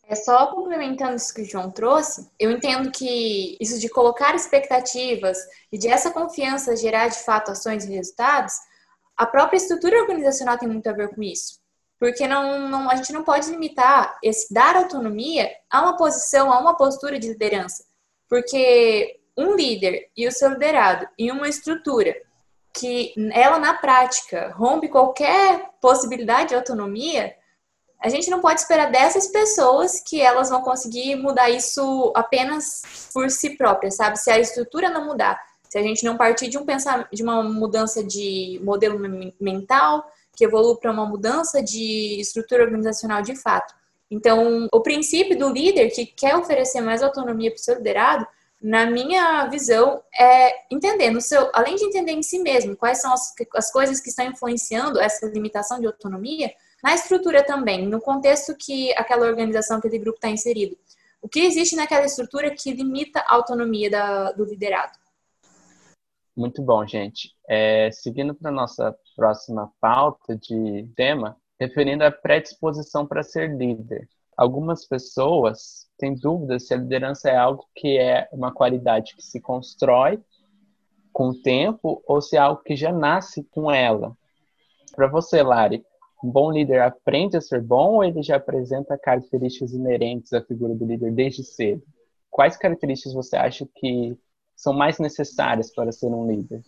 [SPEAKER 4] É só complementando isso que o João trouxe, eu entendo que isso de colocar expectativas e de essa confiança gerar de fato ações e resultados a própria estrutura organizacional tem muito a ver com isso. Porque não, não, a gente não pode limitar esse dar autonomia a uma posição, a uma postura de liderança. Porque um líder e o seu liderado em uma estrutura que ela na prática rompe qualquer possibilidade de autonomia, a gente não pode esperar dessas pessoas que elas vão conseguir mudar isso apenas por si próprias, sabe? Se a estrutura não mudar, se a gente não partir de um pensar de uma mudança de modelo mental que evolui para uma mudança de estrutura organizacional de fato. Então, o princípio do líder que quer oferecer mais autonomia para o seu liderado, na minha visão, é entender no seu, além de entender em si mesmo quais são as, as coisas que estão influenciando essa limitação de autonomia, na estrutura também, no contexto que aquela organização, aquele grupo está inserido. O que existe naquela estrutura que limita a autonomia da, do liderado?
[SPEAKER 2] Muito bom, gente. É, seguindo para nossa próxima pauta de tema, referindo à predisposição para ser líder. Algumas pessoas têm dúvidas se a liderança é algo que é uma qualidade que se constrói com o tempo ou se é algo que já nasce com ela. Para você, Lari, um bom líder aprende a ser bom ou ele já apresenta características inerentes à figura do líder desde cedo? Quais características você acha que são mais necessárias para ser um líder?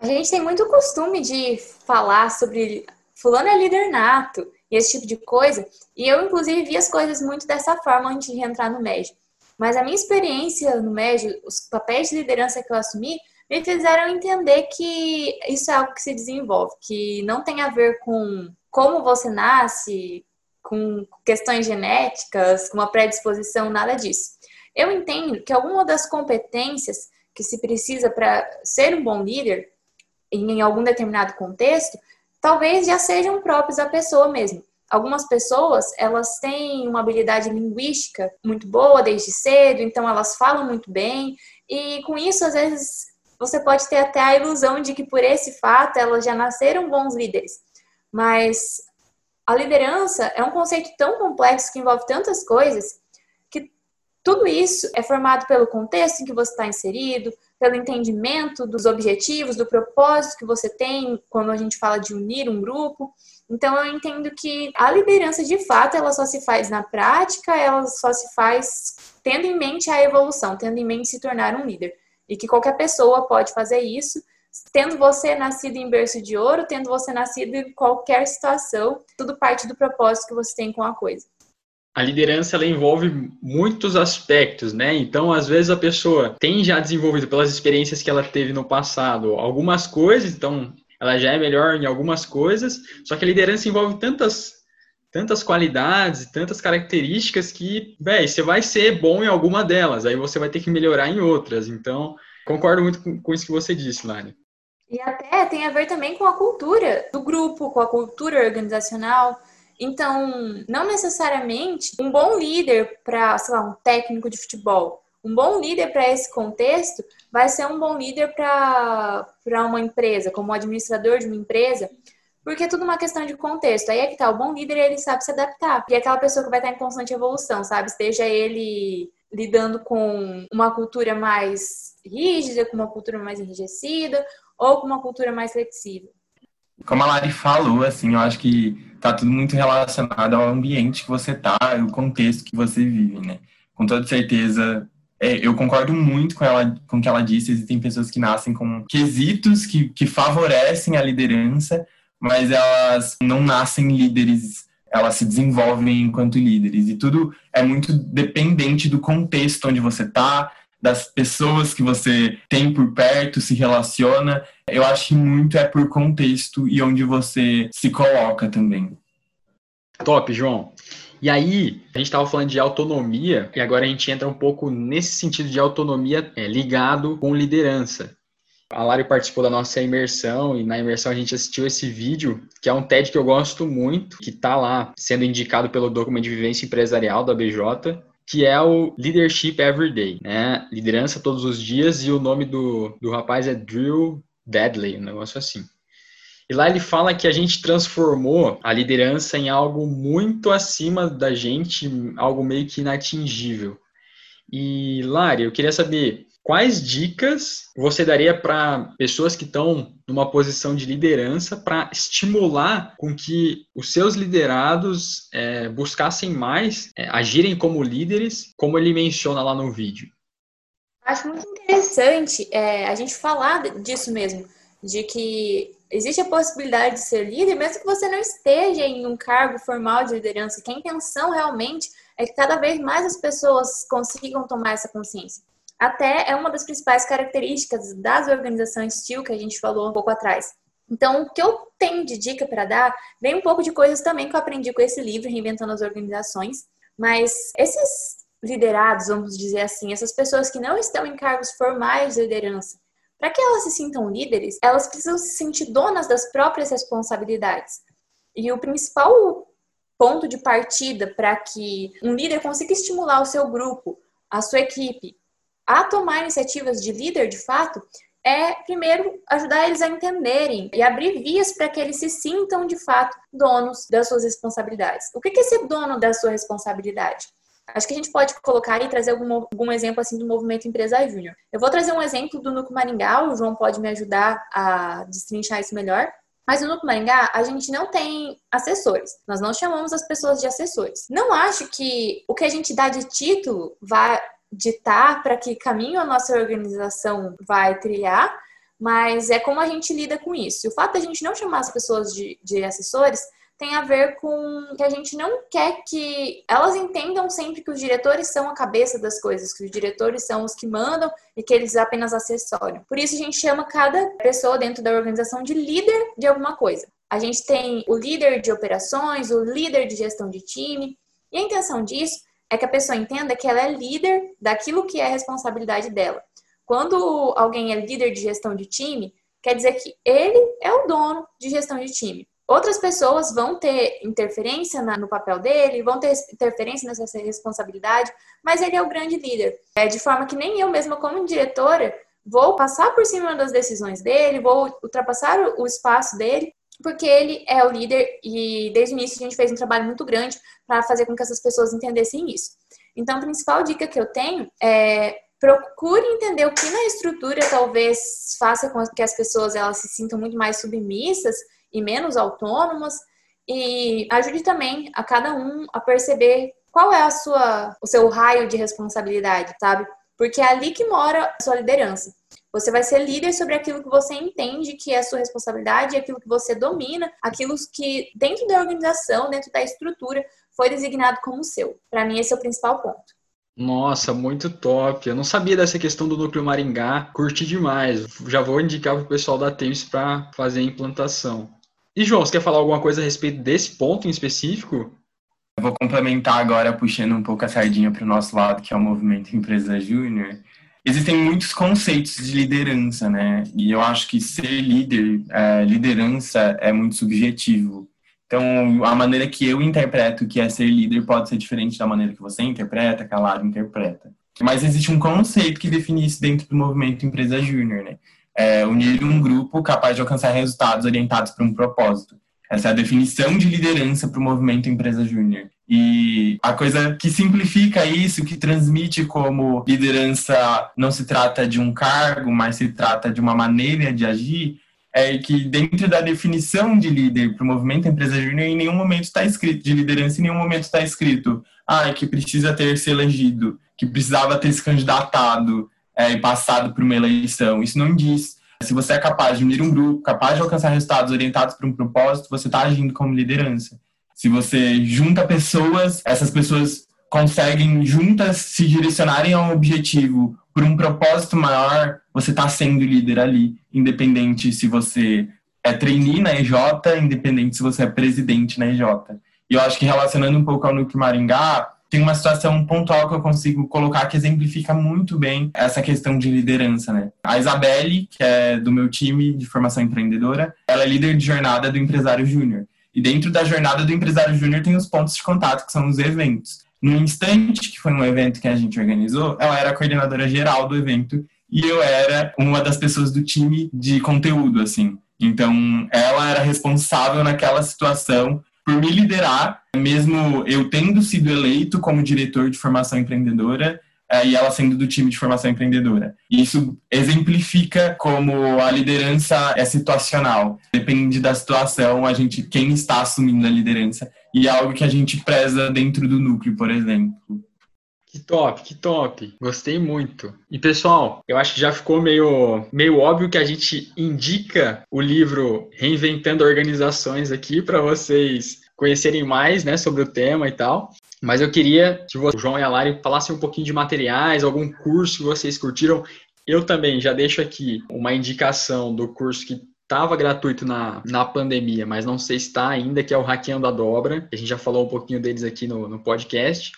[SPEAKER 4] A gente tem muito costume de falar sobre fulano é líder nato e esse tipo de coisa, e eu inclusive vi as coisas muito dessa forma antes de entrar no médio. Mas a minha experiência no médio, os papéis de liderança que eu assumi, me fizeram entender que isso é algo que se desenvolve, que não tem a ver com como você nasce, com questões genéticas, com uma predisposição, nada disso. Eu entendo que alguma das competências que se precisa para ser um bom líder em algum determinado contexto, talvez já sejam próprios da pessoa mesmo. Algumas pessoas, elas têm uma habilidade linguística muito boa desde cedo, então elas falam muito bem, e com isso, às vezes, você pode ter até a ilusão de que por esse fato elas já nasceram bons líderes. Mas a liderança é um conceito tão complexo que envolve tantas coisas tudo isso é formado pelo contexto em que você está inserido, pelo entendimento dos objetivos, do propósito que você tem quando a gente fala de unir um grupo. Então eu entendo que a liderança de fato ela só se faz na prática, ela só se faz tendo em mente a evolução, tendo em mente se tornar um líder. E que qualquer pessoa pode fazer isso tendo você nascido em berço de ouro, tendo você nascido em qualquer situação, tudo parte do propósito que você tem com a coisa.
[SPEAKER 3] A liderança ela envolve muitos aspectos, né? Então, às vezes a pessoa tem já desenvolvido pelas experiências que ela teve no passado algumas coisas, então ela já é melhor em algumas coisas, só que a liderança envolve tantas tantas qualidades, tantas características que, véi, você vai ser bom em alguma delas, aí você vai ter que melhorar em outras. Então, concordo muito com, com isso que você disse, Lani.
[SPEAKER 4] E até tem a ver também com a cultura do grupo, com a cultura organizacional. Então, não necessariamente um bom líder para, sei lá, um técnico de futebol, um bom líder para esse contexto vai ser um bom líder para uma empresa, como administrador de uma empresa, porque é tudo uma questão de contexto. Aí é que tá, o bom líder ele sabe se adaptar. E é aquela pessoa que vai estar em constante evolução, sabe? Esteja ele lidando com uma cultura mais rígida, com uma cultura mais enrijecida, ou com uma cultura mais flexível?
[SPEAKER 5] Como a Lari falou, assim, eu acho que tá tudo muito relacionado ao ambiente que você tá, o contexto que você vive, né? Com toda certeza, é, eu concordo muito com ela, com o que ela disse. Existem pessoas que nascem com quesitos que, que favorecem a liderança, mas elas não nascem líderes, elas se desenvolvem enquanto líderes. E tudo é muito dependente do contexto onde você está, das pessoas que você tem por perto, se relaciona. Eu acho que muito é por contexto e onde você se coloca também.
[SPEAKER 3] Top, João. E aí, a gente estava falando de autonomia, e agora a gente entra um pouco nesse sentido de autonomia é, ligado com liderança. A Lari participou da nossa imersão e na imersão a gente assistiu esse vídeo, que é um TED que eu gosto muito, que está lá sendo indicado pelo documento de vivência empresarial da BJ que é o Leadership Everyday, né? Liderança todos os dias, e o nome do, do rapaz é Drew Deadley, um negócio assim. E lá ele fala que a gente transformou a liderança em algo muito acima da gente, algo meio que inatingível. E, Lari, eu queria saber Quais dicas você daria para pessoas que estão numa posição de liderança para estimular com que os seus liderados é, buscassem mais, é, agirem como líderes, como ele menciona lá no vídeo?
[SPEAKER 4] Acho muito interessante é, a gente falar disso mesmo, de que existe a possibilidade de ser líder, mesmo que você não esteja em um cargo formal de liderança, que a intenção realmente é que cada vez mais as pessoas consigam tomar essa consciência até é uma das principais características das organizações STIL que a gente falou um pouco atrás. Então, o que eu tenho de dica para dar vem um pouco de coisas também que eu aprendi com esse livro, Reinventando as Organizações, mas esses liderados, vamos dizer assim, essas pessoas que não estão em cargos formais de liderança, para que elas se sintam líderes, elas precisam se sentir donas das próprias responsabilidades. E o principal ponto de partida para que um líder consiga estimular o seu grupo, a sua equipe, a tomar iniciativas de líder, de fato, é primeiro ajudar eles a entenderem e abrir vias para que eles se sintam de fato donos das suas responsabilidades. O que é ser dono da sua responsabilidade? Acho que a gente pode colocar e trazer algum, algum exemplo assim do movimento Empresa Júnior. Eu vou trazer um exemplo do Núcleo Maringá, o João pode me ajudar a destrinchar isso melhor. Mas no Núcleo Maringá, a gente não tem assessores. Nós não chamamos as pessoas de assessores. Não acho que o que a gente dá de título vai ditar para que caminho a nossa organização vai trilhar, mas é como a gente lida com isso. O fato de a gente não chamar as pessoas de, de assessores tem a ver com que a gente não quer que elas entendam sempre que os diretores são a cabeça das coisas, que os diretores são os que mandam e que eles apenas assessoram. Por isso a gente chama cada pessoa dentro da organização de líder de alguma coisa. A gente tem o líder de operações, o líder de gestão de time. E a intenção disso é que a pessoa entenda que ela é líder daquilo que é responsabilidade dela. Quando alguém é líder de gestão de time, quer dizer que ele é o dono de gestão de time. Outras pessoas vão ter interferência no papel dele, vão ter interferência nessa responsabilidade, mas ele é o grande líder. É de forma que nem eu mesma, como diretora, vou passar por cima das decisões dele, vou ultrapassar o espaço dele, porque ele é o líder e desde o início a gente fez um trabalho muito grande para fazer com que essas pessoas entendessem isso. Então, a principal dica que eu tenho é procure entender o que na estrutura talvez faça com que as pessoas elas se sintam muito mais submissas e menos autônomas e ajude também a cada um a perceber qual é a sua o seu raio de responsabilidade, sabe? Porque é ali que mora a sua liderança. Você vai ser líder sobre aquilo que você entende que é a sua responsabilidade, aquilo que você domina, aquilo que dentro da organização, dentro da estrutura, foi designado como seu. Para mim esse é o principal ponto.
[SPEAKER 3] Nossa, muito top. Eu não sabia dessa questão do núcleo Maringá. Curti demais. Já vou indicar para o pessoal da Teams para fazer a implantação. E João, você quer falar alguma coisa a respeito desse ponto em específico?
[SPEAKER 5] Eu vou complementar agora, puxando um pouco a sardinha para o nosso lado, que é o movimento Empresa Júnior. Existem muitos conceitos de liderança, né? E eu acho que ser líder, é, liderança é muito subjetivo. Então, a maneira que eu interpreto que é ser líder pode ser diferente da maneira que você interpreta, que a Lara interpreta. Mas existe um conceito que define isso dentro do movimento Empresa Júnior, né? é, unir um grupo capaz de alcançar resultados orientados para um propósito. Essa é a definição de liderança para o movimento Empresa Júnior. E a coisa que simplifica isso, que transmite como liderança não se trata de um cargo, mas se trata de uma maneira de agir, é que dentro da definição de líder para o movimento Empresa Júnior, em nenhum momento está escrito, de liderança, em nenhum momento está escrito, ah, que precisa ter se elegido, que precisava ter se candidatado, é, e passado por uma eleição. Isso não diz. Se você é capaz de unir um grupo, capaz de alcançar resultados orientados para um propósito, você está agindo como liderança. Se você junta pessoas, essas pessoas conseguem juntas se direcionarem a um objetivo por um propósito maior, você está sendo líder ali, independente se você é trainee na EJ, independente se você é presidente na EJ. E eu acho que relacionando um pouco ao Núcleo Maringá, tem uma situação pontual que eu consigo colocar que exemplifica muito bem essa questão de liderança, né? A Isabelle, que é do meu time de formação empreendedora, ela é líder de jornada do empresário júnior. E dentro da jornada do empresário júnior tem os pontos de contato, que são os eventos. No instante, que foi um evento que a gente organizou, ela era a coordenadora geral do evento e eu era uma das pessoas do time de conteúdo, assim. Então, ela era responsável naquela situação por me liderar, mesmo eu tendo sido eleito como diretor de formação empreendedora e ela sendo do time de formação empreendedora. Isso exemplifica como a liderança é situacional. Depende da situação, a gente quem está assumindo a liderança e é algo que a gente preza dentro do núcleo, por exemplo.
[SPEAKER 3] Que top, que top. Gostei muito. E pessoal, eu acho que já ficou meio, meio óbvio que a gente indica o livro Reinventando Organizações aqui para vocês conhecerem mais né, sobre o tema e tal. Mas eu queria que o João e a Lari falassem um pouquinho de materiais, algum curso que vocês curtiram. Eu também já deixo aqui uma indicação do curso que estava gratuito na, na pandemia, mas não sei se está ainda, que é o Hackeando a Dobra. A gente já falou um pouquinho deles aqui no, no podcast.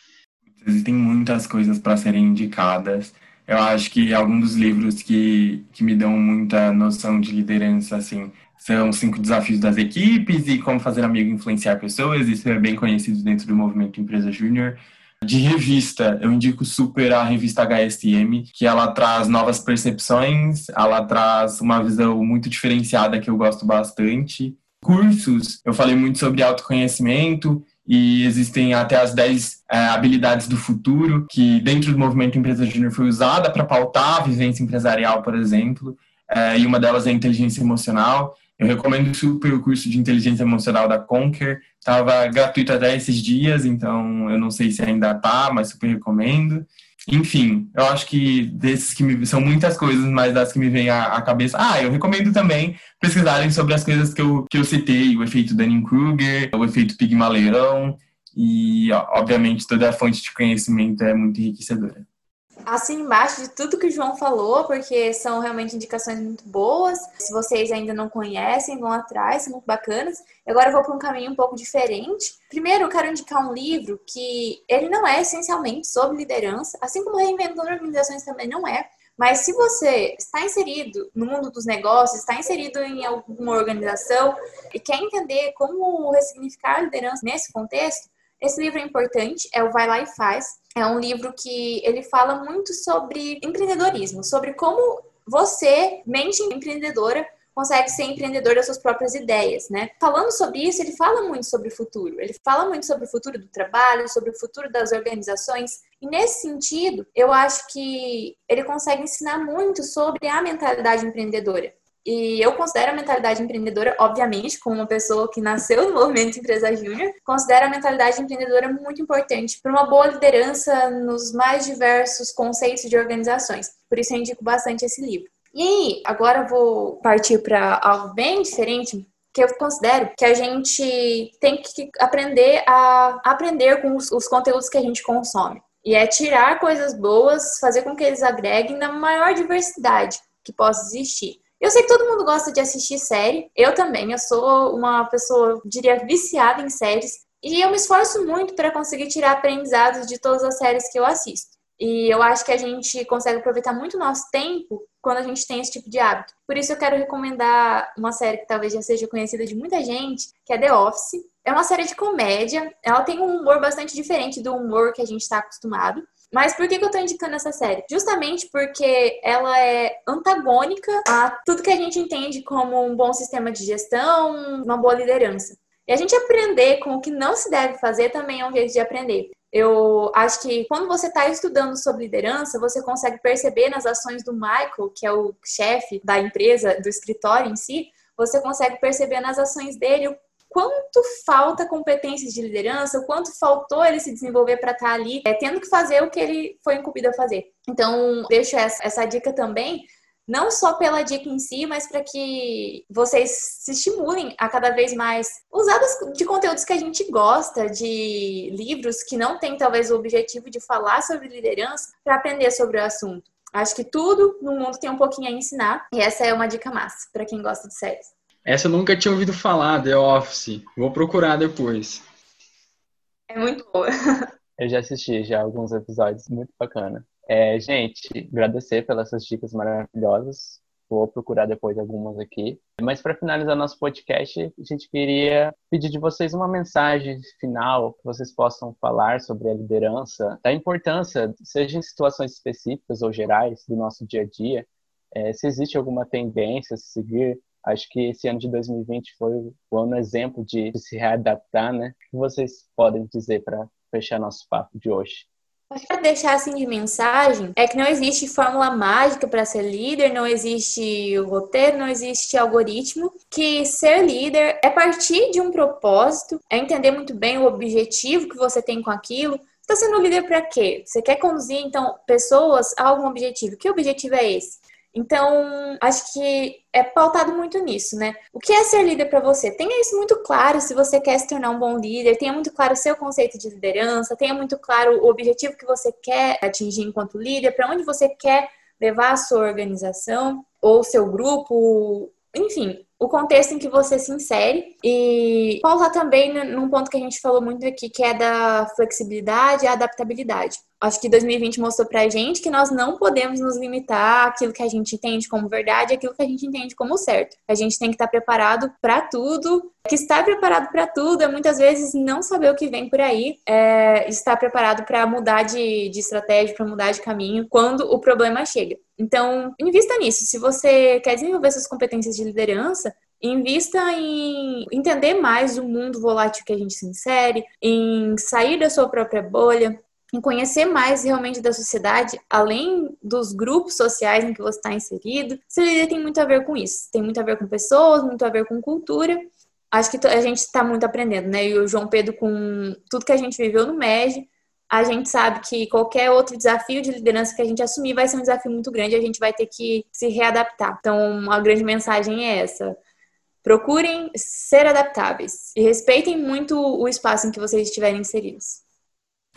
[SPEAKER 5] Existem muitas coisas para serem indicadas. Eu acho que alguns dos livros que, que me dão muita noção de liderança, assim, são cinco desafios das equipes e como fazer amigo influenciar pessoas. Isso é bem conhecido dentro do movimento Empresa Júnior. De revista, eu indico super a revista HSM, que ela traz novas percepções, ela traz uma visão muito diferenciada que eu gosto bastante. Cursos, eu falei muito sobre autoconhecimento, e existem até as 10 é, habilidades do futuro, que dentro do movimento Empresa Júnior foi usada para pautar a vivência empresarial, por exemplo, é, e uma delas é a inteligência emocional. Eu recomendo super o curso de inteligência emocional da Conquer, estava gratuito até esses dias, então eu não sei se ainda está, mas super recomendo. Enfim, eu acho que desses que me, são muitas coisas, mas das que me vêm à, à, cabeça. Ah, eu recomendo também pesquisarem sobre as coisas que eu, que eu citei, o efeito Dunning-Kruger, o efeito Pigmaleirão, e obviamente toda a fonte de conhecimento é muito enriquecedora.
[SPEAKER 4] Assim embaixo de tudo que o João falou, porque são realmente indicações muito boas. Se vocês ainda não conhecem, vão atrás, são muito bacanas. Agora eu vou para um caminho um pouco diferente. Primeiro, eu quero indicar um livro que ele não é essencialmente sobre liderança, assim como Reinventando Organizações também não é. Mas se você está inserido no mundo dos negócios, está inserido em alguma organização e quer entender como ressignificar a liderança nesse contexto, esse livro é importante, é o Vai Lá e Faz. É um livro que ele fala muito sobre empreendedorismo, sobre como você, mente empreendedora, consegue ser empreendedor das suas próprias ideias, né? Falando sobre isso, ele fala muito sobre o futuro. Ele fala muito sobre o futuro do trabalho, sobre o futuro das organizações. E nesse sentido, eu acho que ele consegue ensinar muito sobre a mentalidade empreendedora. E eu considero a mentalidade empreendedora, obviamente, como uma pessoa que nasceu no movimento Empresa Júnior, considero a mentalidade empreendedora muito importante para uma boa liderança nos mais diversos conceitos de organizações. Por isso eu indico bastante esse livro. E aí, agora eu vou partir para algo bem diferente, que eu considero que a gente tem que aprender a aprender com os, os conteúdos que a gente consome. E é tirar coisas boas, fazer com que eles agreguem na maior diversidade que possa existir. Eu sei que todo mundo gosta de assistir série, eu também, eu sou uma pessoa, diria, viciada em séries, e eu me esforço muito para conseguir tirar aprendizados de todas as séries que eu assisto. E eu acho que a gente consegue aproveitar muito o nosso tempo quando a gente tem esse tipo de hábito. Por isso eu quero recomendar uma série que talvez já seja conhecida de muita gente, que é The Office. É uma série de comédia, ela tem um humor bastante diferente do humor que a gente está acostumado. Mas por que, que eu tô indicando essa série? Justamente porque ela é antagônica a tudo que a gente entende como um bom sistema de gestão, uma boa liderança. E a gente aprender com o que não se deve fazer também é um jeito de aprender. Eu acho que quando você está estudando sobre liderança, você consegue perceber nas ações do Michael, que é o chefe da empresa, do escritório em si, você consegue perceber nas ações dele quanto falta competências de liderança, o quanto faltou ele se desenvolver para estar tá ali, é, tendo que fazer o que ele foi incumbido a fazer. Então, deixo essa, essa dica também, não só pela dica em si, mas para que vocês se estimulem a cada vez mais usar de conteúdos que a gente gosta, de livros que não têm talvez o objetivo de falar sobre liderança, para aprender sobre o assunto. Acho que tudo no mundo tem um pouquinho a ensinar, e essa é uma dica massa para quem gosta de séries.
[SPEAKER 3] Essa eu nunca tinha ouvido falar, The Office. Vou procurar depois.
[SPEAKER 4] É muito boa.
[SPEAKER 2] Eu já assisti já alguns episódios, muito bacana. É, gente, agradecer pelas essas dicas maravilhosas. Vou procurar depois algumas aqui. Mas para finalizar nosso podcast, a gente queria pedir de vocês uma mensagem final que vocês possam falar sobre a liderança, da importância, seja em situações específicas ou gerais do nosso dia a dia, é, se existe alguma tendência a seguir Acho que esse ano de 2020 foi o ano exemplo de, se readaptar, né? O que vocês podem dizer para fechar nosso papo de hoje?
[SPEAKER 4] Que deixar assim de mensagem é que não existe fórmula mágica para ser líder, não existe roteiro, não existe algoritmo. Que ser líder é partir de um propósito, é entender muito bem o objetivo que você tem com aquilo. Está sendo líder para quê? Você quer conduzir então pessoas a algum objetivo? Que objetivo é esse? Então, acho que é pautado muito nisso, né? O que é ser líder para você? Tenha isso muito claro se você quer se tornar um bom líder, tenha muito claro o seu conceito de liderança, tenha muito claro o objetivo que você quer atingir enquanto líder, para onde você quer levar a sua organização ou seu grupo, enfim, o contexto em que você se insere e pautar também num ponto que a gente falou muito aqui, que é da flexibilidade e adaptabilidade. Acho que 2020 mostrou pra gente que nós não podemos nos limitar àquilo que a gente entende como verdade, àquilo que a gente entende como certo. A gente tem que estar preparado para tudo. Que estar preparado para tudo é muitas vezes não saber o que vem por aí, é estar preparado para mudar de, de estratégia, para mudar de caminho quando o problema chega. Então, invista nisso. Se você quer desenvolver suas competências de liderança, Invista em entender mais o mundo volátil que a gente se insere, em sair da sua própria bolha, em conhecer mais realmente da sociedade, além dos grupos sociais em que você está inserido. Ser líder tem muito a ver com isso. Tem muito a ver com pessoas, muito a ver com cultura. Acho que a gente está muito aprendendo, né? E o João Pedro, com tudo que a gente viveu no MEG, a gente sabe que qualquer outro desafio de liderança que a gente assumir vai ser um desafio muito grande e a gente vai ter que se readaptar. Então, a grande mensagem é essa. Procurem ser adaptáveis e respeitem muito o espaço em que vocês estiverem inseridos.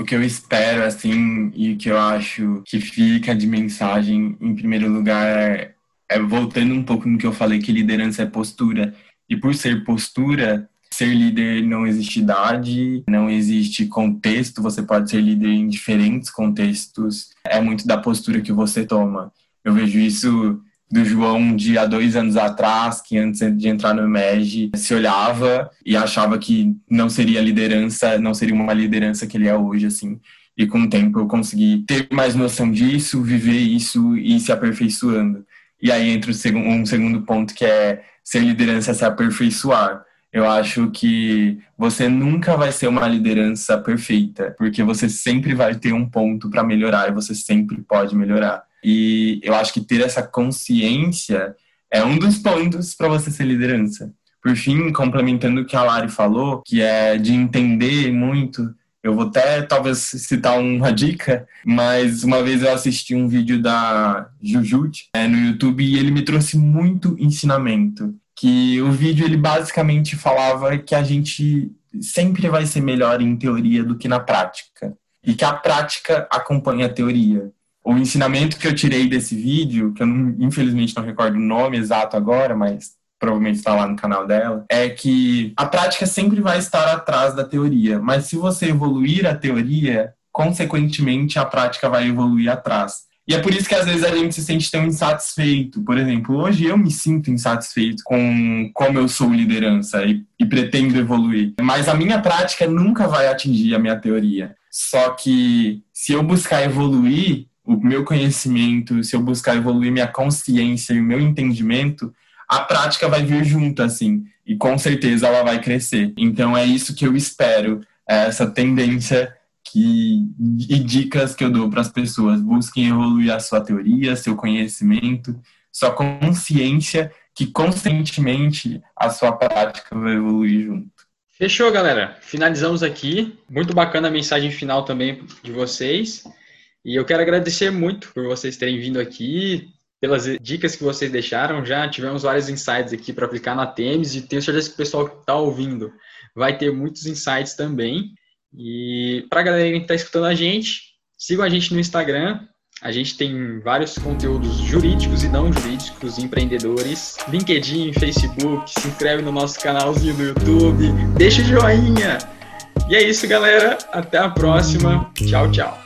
[SPEAKER 5] O que eu espero, assim, e o que eu acho que fica de mensagem, em primeiro lugar, é voltando um pouco no que eu falei, que liderança é postura. E por ser postura, ser líder não existe idade, não existe contexto, você pode ser líder em diferentes contextos, é muito da postura que você toma. Eu vejo isso do João de há dois anos atrás, que antes de entrar no MEG se olhava e achava que não seria liderança, não seria uma liderança que ele é hoje, assim. E com o tempo eu consegui ter mais noção disso, viver isso e se aperfeiçoando. E aí entra um segundo ponto que é ser liderança é se aperfeiçoar. Eu acho que você nunca vai ser uma liderança perfeita, porque você sempre vai ter um ponto para melhorar e você sempre pode melhorar. E eu acho que ter essa consciência é um dos pontos para você ser liderança. Por fim, complementando o que a Lari falou, que é de entender muito eu vou até talvez citar uma dica, mas uma vez eu assisti um vídeo da Jujut é, no YouTube e ele me trouxe muito ensinamento que o vídeo ele basicamente falava que a gente sempre vai ser melhor em teoria do que na prática e que a prática acompanha a teoria. O ensinamento que eu tirei desse vídeo, que eu não, infelizmente não recordo o nome exato agora, mas provavelmente está lá no canal dela, é que a prática sempre vai estar atrás da teoria, mas se você evoluir a teoria, consequentemente a prática vai evoluir atrás. E é por isso que às vezes a gente se sente tão insatisfeito. Por exemplo, hoje eu me sinto insatisfeito com como eu sou liderança e, e pretendo evoluir. Mas a minha prática nunca vai atingir a minha teoria. Só que se eu buscar evoluir o meu conhecimento, se eu buscar evoluir minha consciência e o meu entendimento, a prática vai vir junto, assim, e com certeza ela vai crescer. Então é isso que eu espero, é essa tendência que, e dicas que eu dou para as pessoas. Busquem evoluir a sua teoria, seu conhecimento, sua consciência, que constantemente a sua prática vai evoluir junto.
[SPEAKER 3] Fechou, galera. Finalizamos aqui. Muito bacana a mensagem final também de vocês. E eu quero agradecer muito por vocês terem vindo aqui, pelas dicas que vocês deixaram. Já tivemos vários insights aqui para aplicar na Temes e tenho certeza que o pessoal que está ouvindo vai ter muitos insights também. E para a galera que está escutando a gente, sigam a gente no Instagram. A gente tem vários conteúdos jurídicos e não jurídicos, empreendedores, LinkedIn, Facebook, se inscreve no nosso canalzinho do YouTube, deixa o joinha. E é isso, galera. Até a próxima. Tchau, tchau.